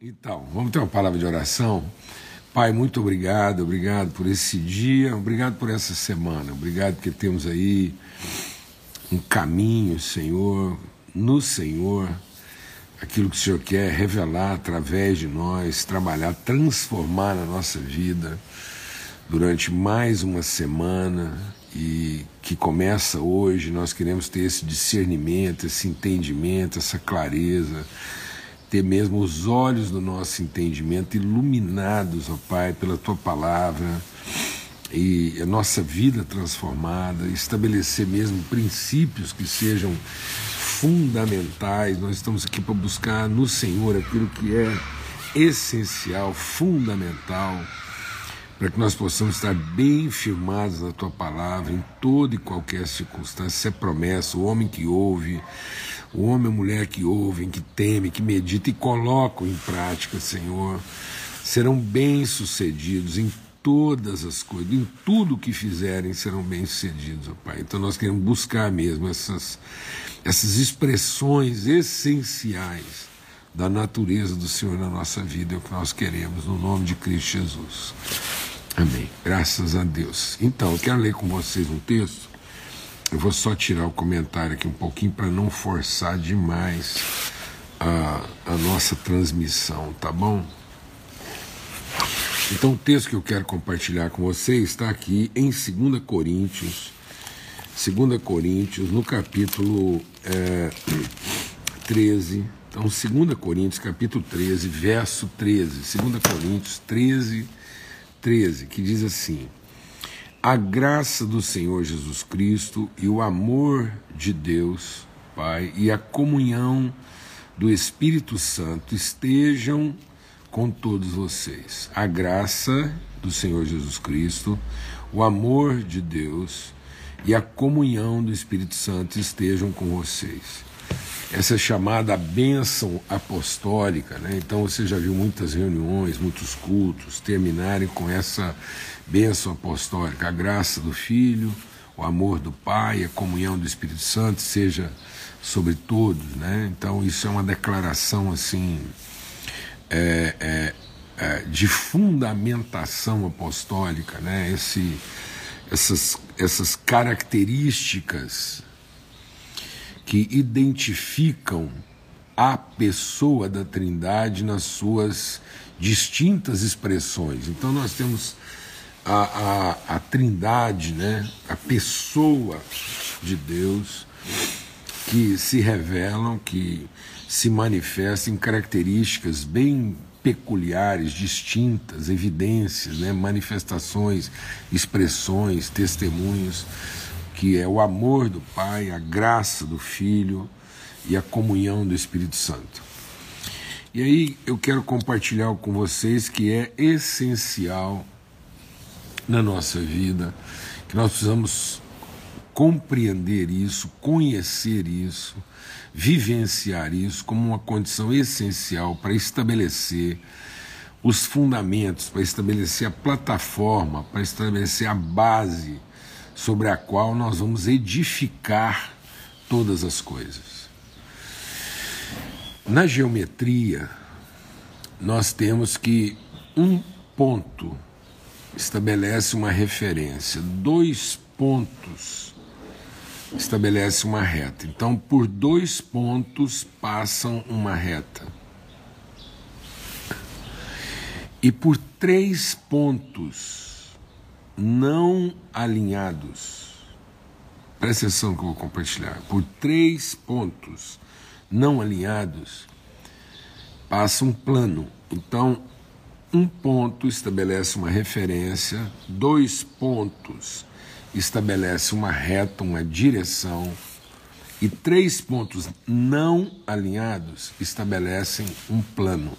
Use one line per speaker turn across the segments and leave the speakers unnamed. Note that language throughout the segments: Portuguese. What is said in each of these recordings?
Então, vamos ter uma palavra de oração. Pai, muito obrigado, obrigado por esse dia, obrigado por essa semana, obrigado porque temos aí um caminho, Senhor, no Senhor, aquilo que o Senhor quer revelar através de nós, trabalhar, transformar na nossa vida durante mais uma semana e que começa hoje. Nós queremos ter esse discernimento, esse entendimento, essa clareza ter mesmo os olhos do nosso entendimento iluminados, ó Pai, pela tua palavra e a nossa vida transformada, estabelecer mesmo princípios que sejam fundamentais. Nós estamos aqui para buscar no Senhor aquilo que é essencial, fundamental, para que nós possamos estar bem firmados na tua palavra em toda e qualquer circunstância. Isso é promessa, o homem que ouve o homem e a mulher que ouvem, que temem, que meditam e colocam em prática, Senhor, serão bem-sucedidos em todas as coisas, em tudo que fizerem serão bem-sucedidos, ó Pai. Então nós queremos buscar mesmo essas, essas expressões essenciais da natureza do Senhor na nossa vida, é o que nós queremos, no nome de Cristo Jesus. Amém. Graças a Deus. Então, eu quero ler com vocês um texto eu vou só tirar o comentário aqui um pouquinho para não forçar demais a, a nossa transmissão, tá bom? Então, o texto que eu quero compartilhar com vocês está aqui em 2 Coríntios, 2 Coríntios, no capítulo é, 13. Então, 2 Coríntios, capítulo 13, verso 13. 2 Coríntios 13, 13, que diz assim: a graça do Senhor Jesus Cristo e o amor de Deus, Pai, e a comunhão do Espírito Santo estejam com todos vocês. A graça do Senhor Jesus Cristo, o amor de Deus e a comunhão do Espírito Santo estejam com vocês. Essa chamada bênção apostólica, né? Então você já viu muitas reuniões, muitos cultos terminarem com essa bênção apostólica, a graça do Filho, o amor do Pai, a comunhão do Espírito Santo seja sobre todos, né? Então isso é uma declaração assim é, é, é, de fundamentação apostólica, né? Esse, essas, essas características que identificam a pessoa da Trindade nas suas distintas expressões. Então nós temos a, a, a trindade, né? a pessoa de Deus, que se revelam, que se manifestam em características bem peculiares, distintas, evidências, né? manifestações, expressões, testemunhos, que é o amor do Pai, a graça do Filho e a comunhão do Espírito Santo. E aí eu quero compartilhar com vocês que é essencial na nossa vida, que nós precisamos compreender isso, conhecer isso, vivenciar isso como uma condição essencial para estabelecer os fundamentos, para estabelecer a plataforma, para estabelecer a base sobre a qual nós vamos edificar todas as coisas. Na geometria, nós temos que um ponto estabelece uma referência, dois pontos estabelece uma reta. Então, por dois pontos passam uma reta. E por três pontos não alinhados, presta atenção que eu vou compartilhar. Por três pontos não alinhados, passa um plano. Então, um ponto estabelece uma referência, dois pontos estabelece uma reta, uma direção, e três pontos não alinhados estabelecem um plano.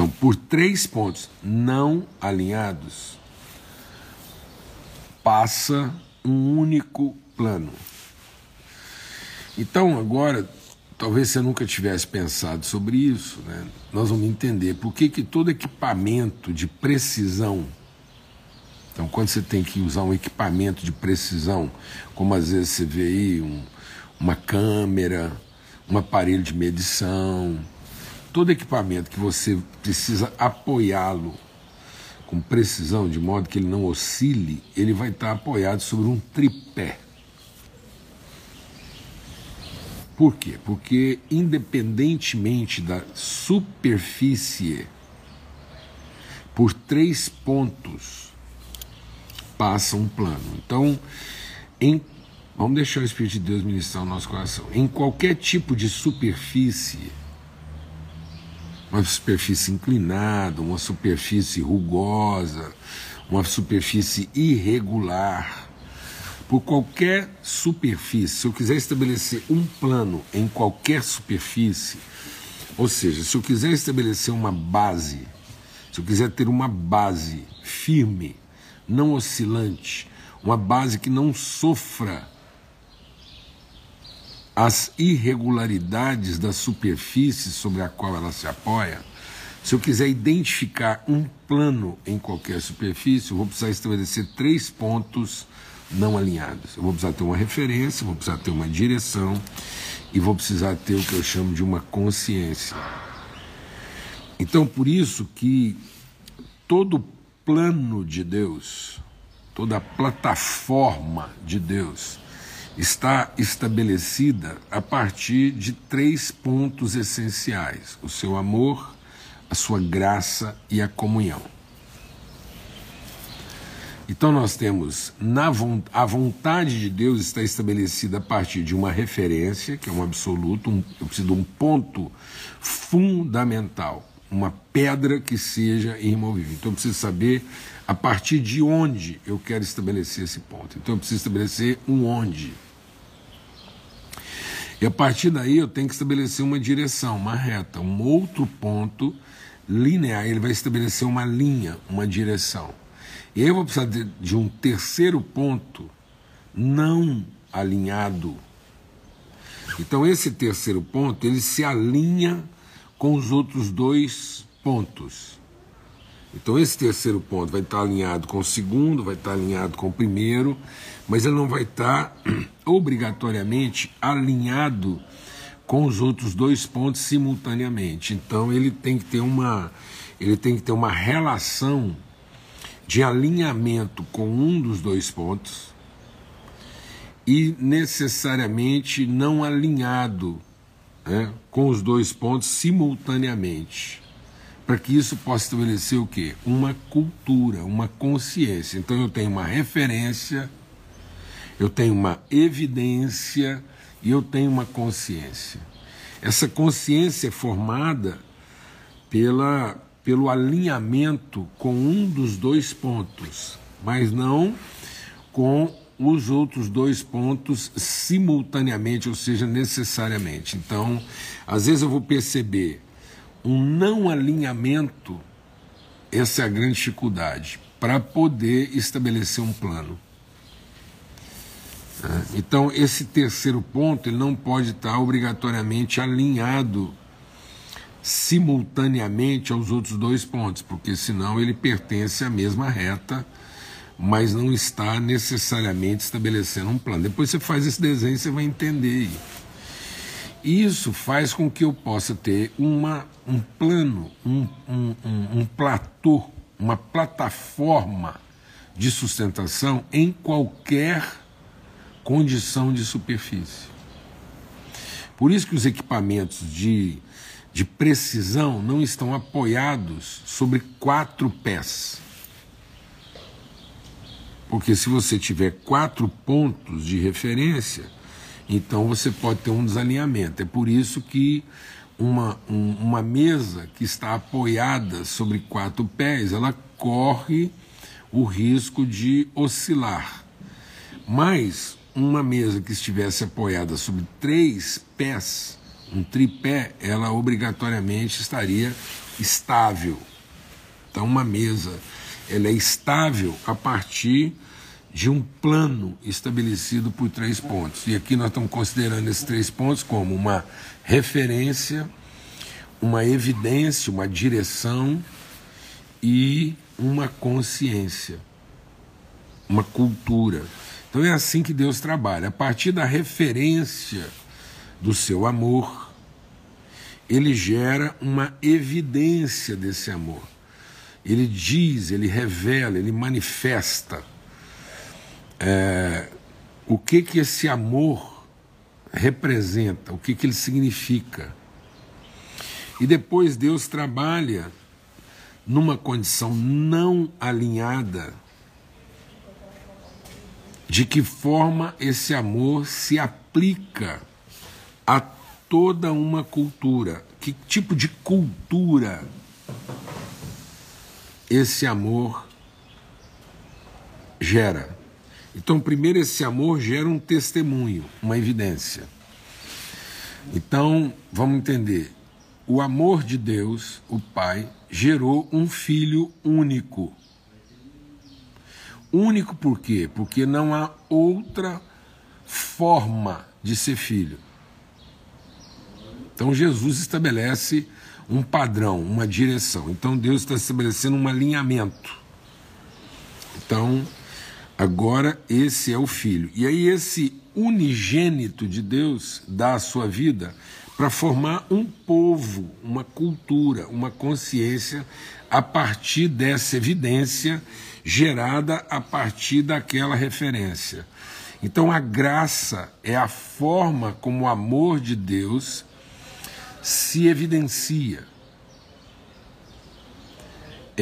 Então, por três pontos não alinhados, passa um único plano. Então, agora talvez você nunca tivesse pensado sobre isso, né? nós vamos entender por que, que todo equipamento de precisão, então quando você tem que usar um equipamento de precisão, como às vezes você vê aí um, uma câmera, um aparelho de medição, todo equipamento que você precisa apoiá-lo com precisão, de modo que ele não oscile, ele vai estar apoiado sobre um tripé. Por quê? Porque, independentemente da superfície, por três pontos passa um plano. Então, em, vamos deixar o Espírito de Deus ministrar o nosso coração. Em qualquer tipo de superfície, uma superfície inclinada, uma superfície rugosa, uma superfície irregular, por qualquer superfície, se eu quiser estabelecer um plano em qualquer superfície, ou seja, se eu quiser estabelecer uma base, se eu quiser ter uma base firme, não oscilante, uma base que não sofra as irregularidades da superfície sobre a qual ela se apoia, se eu quiser identificar um plano em qualquer superfície, eu vou precisar estabelecer três pontos não alinhados. Eu vou precisar ter uma referência, vou precisar ter uma direção e vou precisar ter o que eu chamo de uma consciência. Então, por isso que todo plano de Deus, toda plataforma de Deus está estabelecida a partir de três pontos essenciais: o seu amor, a sua graça e a comunhão. Então nós temos na a vontade de Deus está estabelecida a partir de uma referência, que é um absoluto, um, eu preciso de um ponto fundamental, uma pedra que seja irremovível. Então eu preciso saber a partir de onde eu quero estabelecer esse ponto. Então eu preciso estabelecer um onde. E a partir daí eu tenho que estabelecer uma direção, uma reta, um outro ponto linear. Ele vai estabelecer uma linha, uma direção. E aí eu vou precisar de, de um terceiro ponto não alinhado. Então esse terceiro ponto, ele se alinha com os outros dois pontos. Então esse terceiro ponto vai estar alinhado com o segundo, vai estar alinhado com o primeiro, mas ele não vai estar obrigatoriamente alinhado com os outros dois pontos simultaneamente. Então ele tem que ter uma ele tem que ter uma relação de alinhamento com um dos dois pontos e necessariamente não alinhado né, com os dois pontos simultaneamente, para que isso possa estabelecer o quê? Uma cultura, uma consciência. Então eu tenho uma referência, eu tenho uma evidência e eu tenho uma consciência. Essa consciência é formada pela pelo alinhamento com um dos dois pontos, mas não com os outros dois pontos simultaneamente, ou seja, necessariamente. Então, às vezes eu vou perceber um não alinhamento, essa é a grande dificuldade, para poder estabelecer um plano. Né? Então, esse terceiro ponto ele não pode estar obrigatoriamente alinhado simultaneamente aos outros dois pontos, porque senão ele pertence à mesma reta, mas não está necessariamente estabelecendo um plano. Depois você faz esse desenho, você vai entender. Isso faz com que eu possa ter uma, um plano, um, um, um, um platô, uma plataforma de sustentação em qualquer condição de superfície. Por isso que os equipamentos de de precisão não estão apoiados sobre quatro pés. Porque se você tiver quatro pontos de referência, então você pode ter um desalinhamento. É por isso que uma, um, uma mesa que está apoiada sobre quatro pés, ela corre o risco de oscilar. Mas uma mesa que estivesse apoiada sobre três pés, um tripé, ela obrigatoriamente estaria estável. Então, uma mesa, ela é estável a partir de um plano estabelecido por três pontos. E aqui nós estamos considerando esses três pontos como uma referência, uma evidência, uma direção e uma consciência, uma cultura. Então é assim que Deus trabalha, a partir da referência do seu amor ele gera uma evidência desse amor. Ele diz, ele revela, ele manifesta é, o que que esse amor representa, o que que ele significa. E depois Deus trabalha numa condição não alinhada de que forma esse amor se aplica a toda uma cultura. Que tipo de cultura esse amor gera? Então, primeiro, esse amor gera um testemunho, uma evidência. Então, vamos entender. O amor de Deus, o Pai, gerou um filho único. Único por quê? Porque não há outra forma de ser filho. Então Jesus estabelece um padrão, uma direção. Então Deus está estabelecendo um alinhamento. Então, agora esse é o filho. E aí, esse unigênito de Deus dá a sua vida para formar um povo, uma cultura, uma consciência a partir dessa evidência gerada a partir daquela referência. Então a graça é a forma como o amor de Deus se evidencia.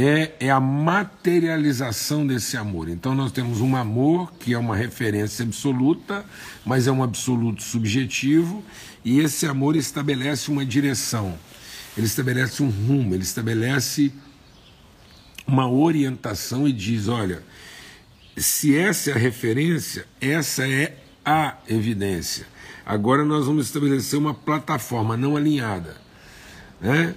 É, é a materialização desse amor. Então nós temos um amor que é uma referência absoluta, mas é um absoluto subjetivo, e esse amor estabelece uma direção, ele estabelece um rumo, ele estabelece uma orientação e diz: olha, se essa é a referência, essa é a evidência. Agora nós vamos estabelecer uma plataforma não alinhada. Né?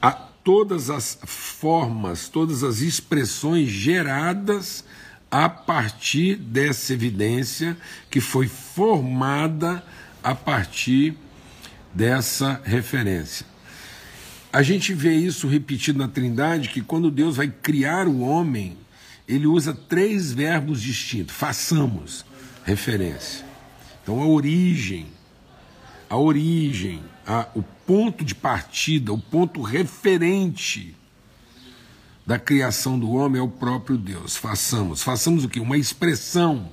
A, todas as formas, todas as expressões geradas a partir dessa evidência que foi formada a partir dessa referência. A gente vê isso repetido na Trindade, que quando Deus vai criar o homem, ele usa três verbos distintos. Façamos referência. Então a origem, a origem, a, o ponto de partida, o ponto referente da criação do homem é o próprio Deus. Façamos. Façamos o que? Uma expressão,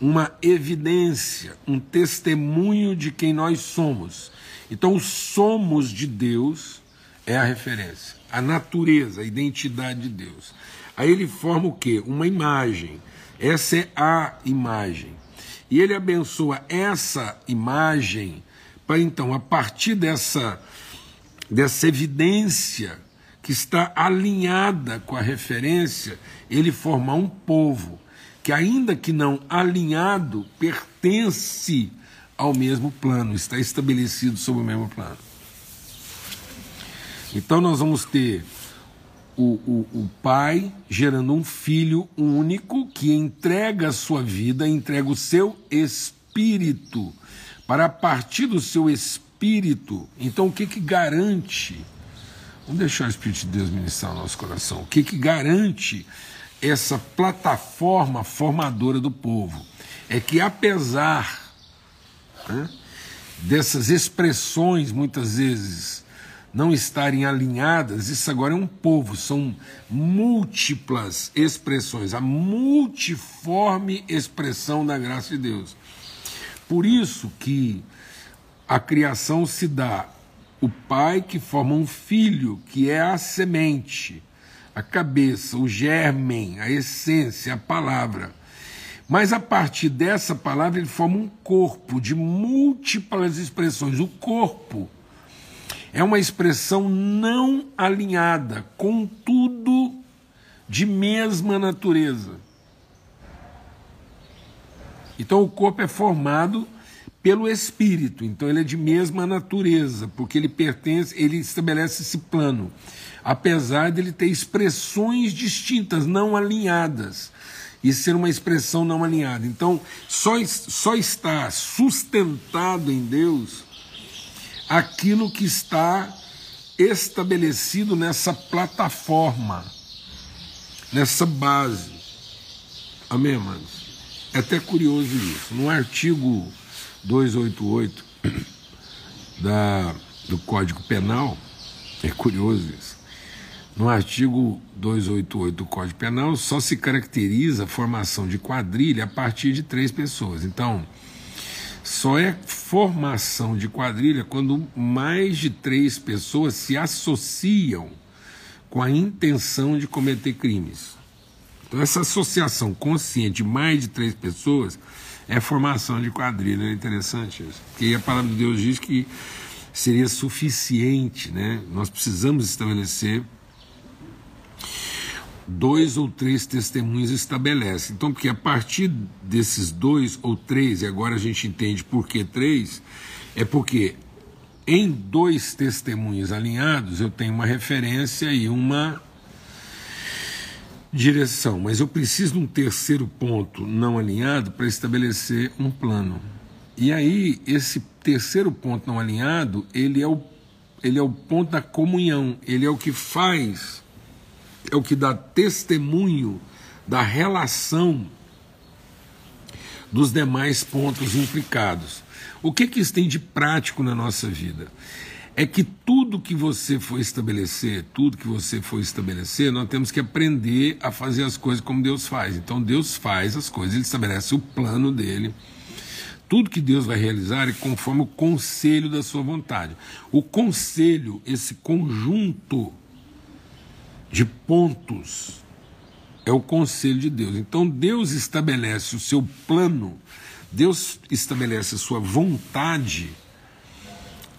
uma evidência, um testemunho de quem nós somos. Então, o somos de Deus é a referência, a natureza, a identidade de Deus. Aí ele forma o quê? Uma imagem. Essa é a imagem. E ele abençoa essa imagem para então, a partir dessa, dessa evidência que está alinhada com a referência, ele formar um povo que, ainda que não alinhado, pertence ao mesmo plano, está estabelecido sobre o mesmo plano. Então nós vamos ter o, o, o pai gerando um filho único que entrega a sua vida, entrega o seu espírito, para partir do seu espírito. Então o que que garante? Vamos deixar o Espírito de Deus ministrar o nosso coração. O que que garante essa plataforma formadora do povo? É que apesar né, dessas expressões muitas vezes não estarem alinhadas, isso agora é um povo, são múltiplas expressões, a multiforme expressão da graça de Deus. Por isso que a criação se dá o pai que forma um filho, que é a semente, a cabeça, o germen, a essência, a palavra. Mas a partir dessa palavra ele forma um corpo de múltiplas expressões. O corpo é uma expressão não alinhada, contudo de mesma natureza. Então o corpo é formado pelo espírito, então ele é de mesma natureza, porque ele pertence, ele estabelece esse plano, apesar de ele ter expressões distintas, não alinhadas e ser uma expressão não alinhada. Então, só, só está sustentado em Deus aquilo que está estabelecido nessa plataforma, nessa base. Amém, amados? É até curioso isso. No artigo 288 da do Código Penal, é curioso isso. No artigo 288 do Código Penal, só se caracteriza a formação de quadrilha a partir de três pessoas. Então, só é formação de quadrilha quando mais de três pessoas se associam com a intenção de cometer crimes. Então, essa associação consciente de mais de três pessoas é formação de quadrilha. É interessante isso. Porque a palavra de Deus diz que seria suficiente, né? Nós precisamos estabelecer dois ou três testemunhos estabelece. Então, porque a partir desses dois ou três, e agora a gente entende por que três, é porque em dois testemunhos alinhados eu tenho uma referência e uma direção, mas eu preciso de um terceiro ponto não alinhado para estabelecer um plano. E aí, esse terceiro ponto não alinhado, ele é o, ele é o ponto da comunhão, ele é o que faz é o que dá testemunho da relação dos demais pontos implicados. O que, que isso tem de prático na nossa vida? É que tudo que você for estabelecer, tudo que você for estabelecer, nós temos que aprender a fazer as coisas como Deus faz. Então Deus faz as coisas, Ele estabelece o plano dele. Tudo que Deus vai realizar é conforme o conselho da sua vontade. O conselho, esse conjunto de pontos é o conselho de Deus. Então Deus estabelece o seu plano, Deus estabelece a sua vontade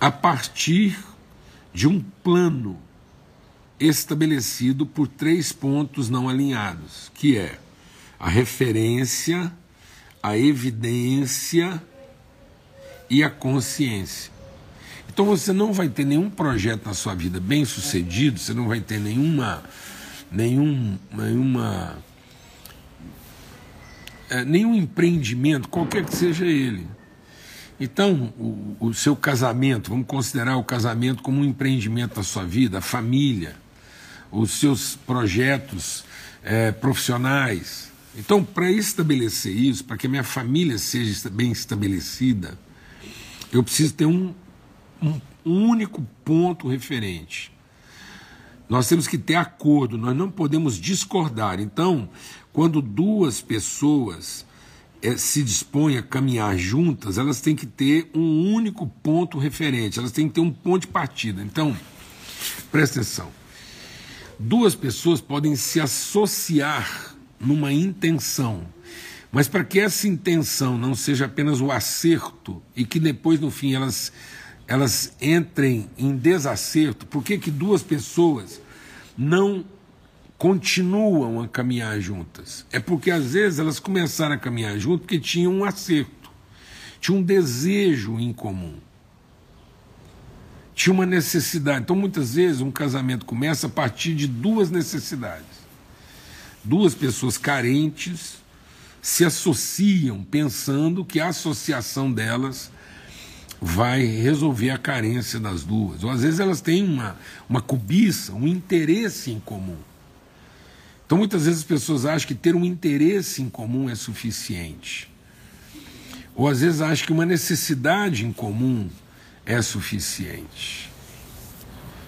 a partir de um plano estabelecido por três pontos não alinhados, que é a referência, a evidência e a consciência. Então você não vai ter nenhum projeto na sua vida bem sucedido, você não vai ter nenhuma. nenhum, nenhuma é, nenhum empreendimento, qualquer que seja ele. Então, o, o, seu casamento, vamos considerar o casamento como um empreendimento da sua vida, a família, os seus projetos é, profissionais. Então, para estabelecer isso, para que a minha família seja bem estabelecida, eu preciso ter um, um único ponto referente. Nós temos que ter acordo, nós não podemos discordar. Então, quando duas pessoas se dispõem a caminhar juntas, elas têm que ter um único ponto referente, elas têm que ter um ponto de partida. Então, presta atenção. Duas pessoas podem se associar numa intenção, mas para que essa intenção não seja apenas o acerto e que depois, no fim, elas elas entrem em desacerto, por que, que duas pessoas não continuam a caminhar juntas? É porque às vezes elas começaram a caminhar juntas porque tinham um acerto, tinham um desejo em comum, tinha uma necessidade. Então muitas vezes um casamento começa a partir de duas necessidades. Duas pessoas carentes se associam pensando que a associação delas vai resolver a carência das duas. Ou às vezes elas têm uma, uma cobiça, um interesse em comum. Então muitas vezes as pessoas acham que ter um interesse em comum é suficiente. Ou às vezes acham que uma necessidade em comum é suficiente.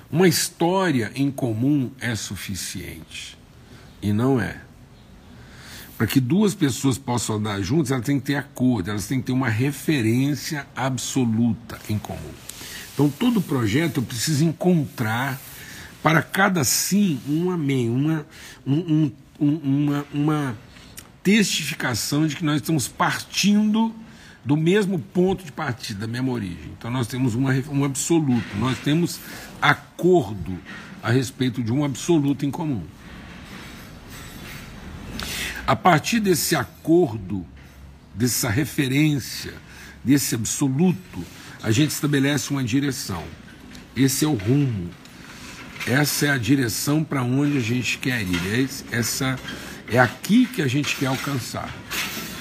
Uma história em comum é suficiente. E não é. Para que duas pessoas possam andar juntas, elas têm que ter acordo, elas têm que ter uma referência absoluta em comum. Então, todo projeto eu preciso encontrar para cada sim um amém, uma, um, um, uma, uma testificação de que nós estamos partindo do mesmo ponto de partida, da mesma origem. Então, nós temos uma, um absoluto, nós temos acordo a respeito de um absoluto em comum. A partir desse acordo, dessa referência, desse absoluto, a gente estabelece uma direção. Esse é o rumo. Essa é a direção para onde a gente quer ir. É essa é aqui que a gente quer alcançar.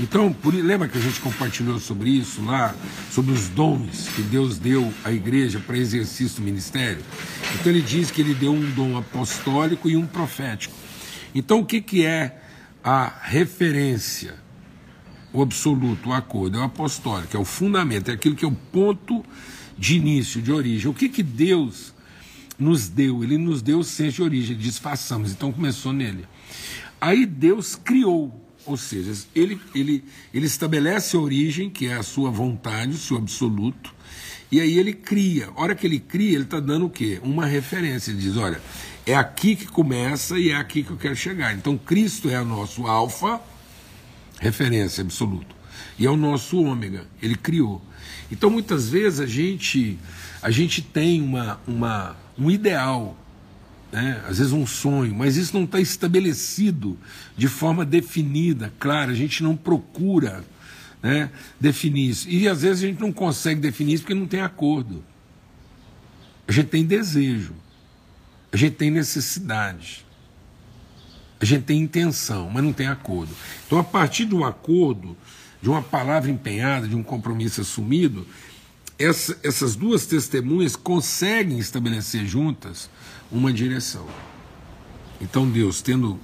Então, por, lembra que a gente compartilhou sobre isso lá, sobre os dons que Deus deu à igreja para exercício do ministério? Então ele diz que ele deu um dom apostólico e um profético. Então o que, que é a referência, o absoluto, o acordo, é o apostólico, é o fundamento, é aquilo que é o ponto de início, de origem. O que, que Deus nos deu? Ele nos deu senso de origem, diz façamos, então começou nele. Aí Deus criou, ou seja, ele, ele, ele estabelece a origem, que é a sua vontade, o seu absoluto, e aí ele cria. A hora que ele cria, ele está dando o quê? Uma referência. Ele diz: olha, é aqui que começa e é aqui que eu quero chegar. Então Cristo é o nosso alfa, referência absoluto, e é o nosso ômega. Ele criou. Então muitas vezes a gente a gente tem uma, uma um ideal, né? às vezes um sonho, mas isso não está estabelecido de forma definida, clara. A gente não procura né, definir isso. E às vezes a gente não consegue definir isso porque não tem acordo. A gente tem desejo, a gente tem necessidade, a gente tem intenção, mas não tem acordo. Então, a partir um acordo, de uma palavra empenhada, de um compromisso assumido, essa, essas duas testemunhas conseguem estabelecer juntas uma direção. Então, Deus, tendo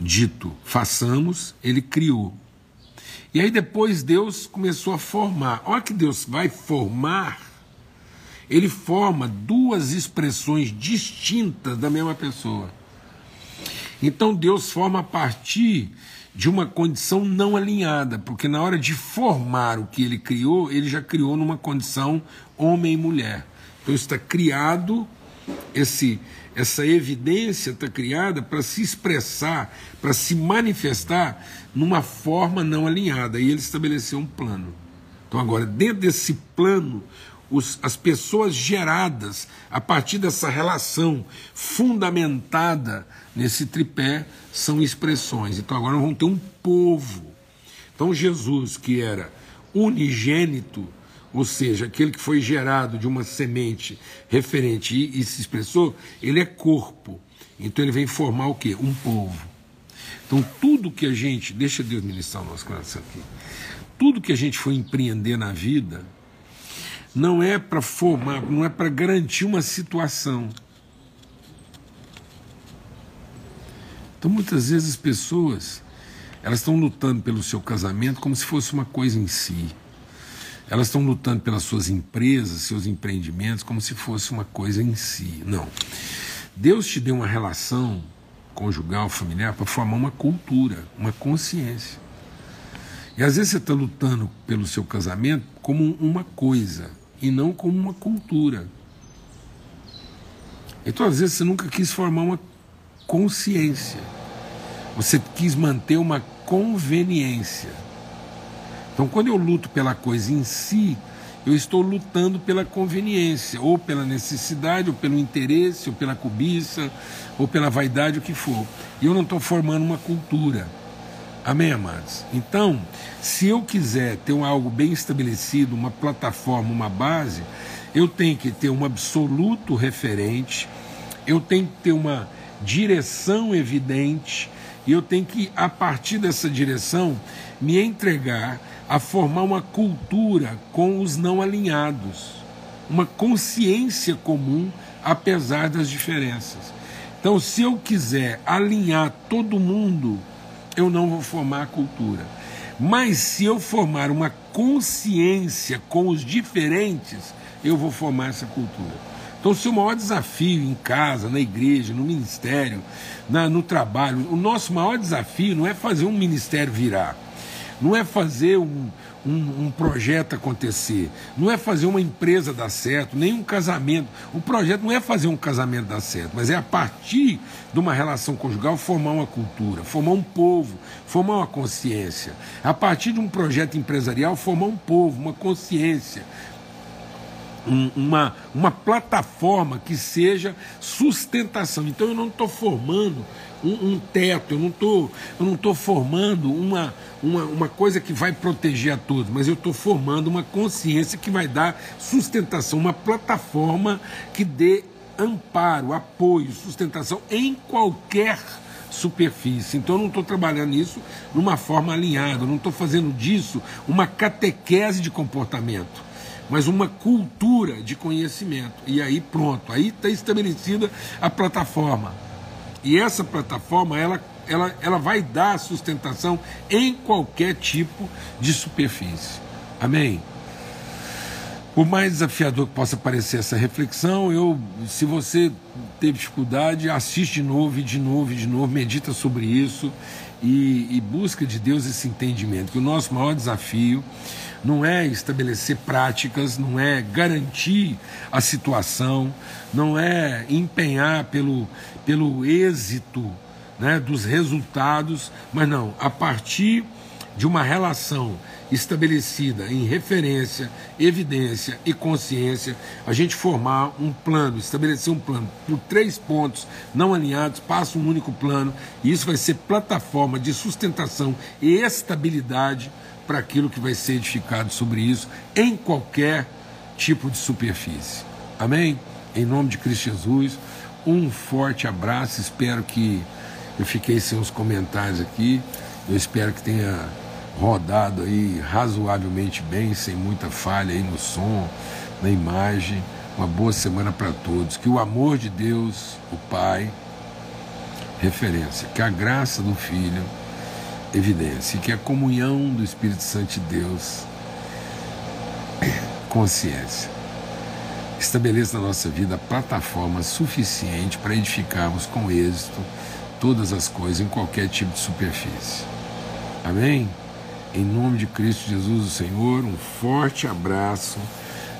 dito, façamos, ele criou e aí depois Deus começou a formar. Olha que Deus vai formar, ele forma duas expressões distintas da mesma pessoa. Então Deus forma a partir de uma condição não alinhada, porque na hora de formar o que ele criou, ele já criou numa condição homem e mulher. Então está criado esse essa evidência está criada para se expressar, para se manifestar numa forma não alinhada. E ele estabeleceu um plano. Então, agora, dentro desse plano, os, as pessoas geradas a partir dessa relação fundamentada nesse tripé são expressões. Então, agora vamos ter um povo. Então, Jesus, que era unigênito, ou seja, aquele que foi gerado de uma semente referente e, e se expressou, ele é corpo. Então ele vem formar o quê? Um povo. Então tudo que a gente, deixa Deus ministrar o nosso coração aqui, tudo que a gente foi empreender na vida, não é para formar, não é para garantir uma situação. Então muitas vezes as pessoas, elas estão lutando pelo seu casamento como se fosse uma coisa em si. Elas estão lutando pelas suas empresas, seus empreendimentos, como se fosse uma coisa em si. Não. Deus te deu uma relação conjugal, familiar, para formar uma cultura, uma consciência. E às vezes você está lutando pelo seu casamento como uma coisa e não como uma cultura. Então, às vezes, você nunca quis formar uma consciência. Você quis manter uma conveniência. Então, quando eu luto pela coisa em si, eu estou lutando pela conveniência, ou pela necessidade, ou pelo interesse, ou pela cobiça, ou pela vaidade, o que for. E eu não estou formando uma cultura. Amém, amados? Então, se eu quiser ter algo bem estabelecido, uma plataforma, uma base, eu tenho que ter um absoluto referente, eu tenho que ter uma direção evidente, e eu tenho que, a partir dessa direção, me entregar a formar uma cultura com os não alinhados, uma consciência comum, apesar das diferenças. Então, se eu quiser alinhar todo mundo, eu não vou formar a cultura. Mas se eu formar uma consciência com os diferentes, eu vou formar essa cultura. Então, se o maior desafio em casa, na igreja, no ministério, na, no trabalho, o nosso maior desafio não é fazer um ministério virar não é fazer um, um, um, projeto acontecer, não é fazer uma empresa dar certo, nem um casamento. O projeto não é fazer um casamento dar certo, mas é a partir de uma relação conjugal formar uma cultura, formar um povo, formar uma consciência. A partir de um projeto empresarial, formar um povo, uma consciência. Um, uma, uma plataforma que seja sustentação. Então eu não estou formando um, um teto, eu não tô, eu não estou formando uma, uma, uma coisa que vai proteger a todos, mas eu estou formando uma consciência que vai dar sustentação, uma plataforma que dê amparo, apoio, sustentação em qualquer superfície. Então eu não estou trabalhando isso numa forma alinhada, eu não estou fazendo disso uma catequese de comportamento, mas uma cultura de conhecimento. E aí pronto, aí está estabelecida a plataforma. E essa plataforma, ela, ela, ela vai dar sustentação em qualquer tipo de superfície. Amém? Por mais desafiador que possa parecer essa reflexão, eu, se você teve dificuldade, assiste de novo e de novo e de novo, medita sobre isso e, e busca de Deus esse entendimento. Que o nosso maior desafio não é estabelecer práticas, não é garantir a situação, não é empenhar pelo, pelo êxito né, dos resultados, mas não, a partir de uma relação estabelecida em referência, evidência e consciência, a gente formar um plano, estabelecer um plano por três pontos não alinhados, passa um único plano, e isso vai ser plataforma de sustentação e estabilidade para aquilo que vai ser edificado sobre isso em qualquer tipo de superfície. Amém? Em nome de Cristo Jesus, um forte abraço. Espero que eu fiquei sem os comentários aqui. Eu espero que tenha rodado aí razoavelmente bem, sem muita falha aí no som, na imagem. Uma boa semana para todos. Que o amor de Deus, o Pai, referência, que a graça do Filho, evidência, que a comunhão do Espírito Santo de Deus, consciência, estabeleça na nossa vida a plataforma suficiente para edificarmos com êxito todas as coisas em qualquer tipo de superfície. Amém? Em nome de Cristo Jesus, o Senhor, um forte abraço.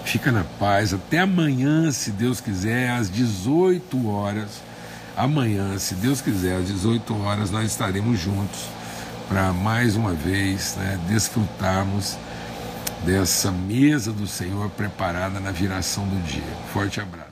Fica na paz. Até amanhã, se Deus quiser, às 18 horas. Amanhã, se Deus quiser, às 18 horas, nós estaremos juntos para mais uma vez né, desfrutarmos dessa mesa do Senhor preparada na viração do dia. Forte abraço.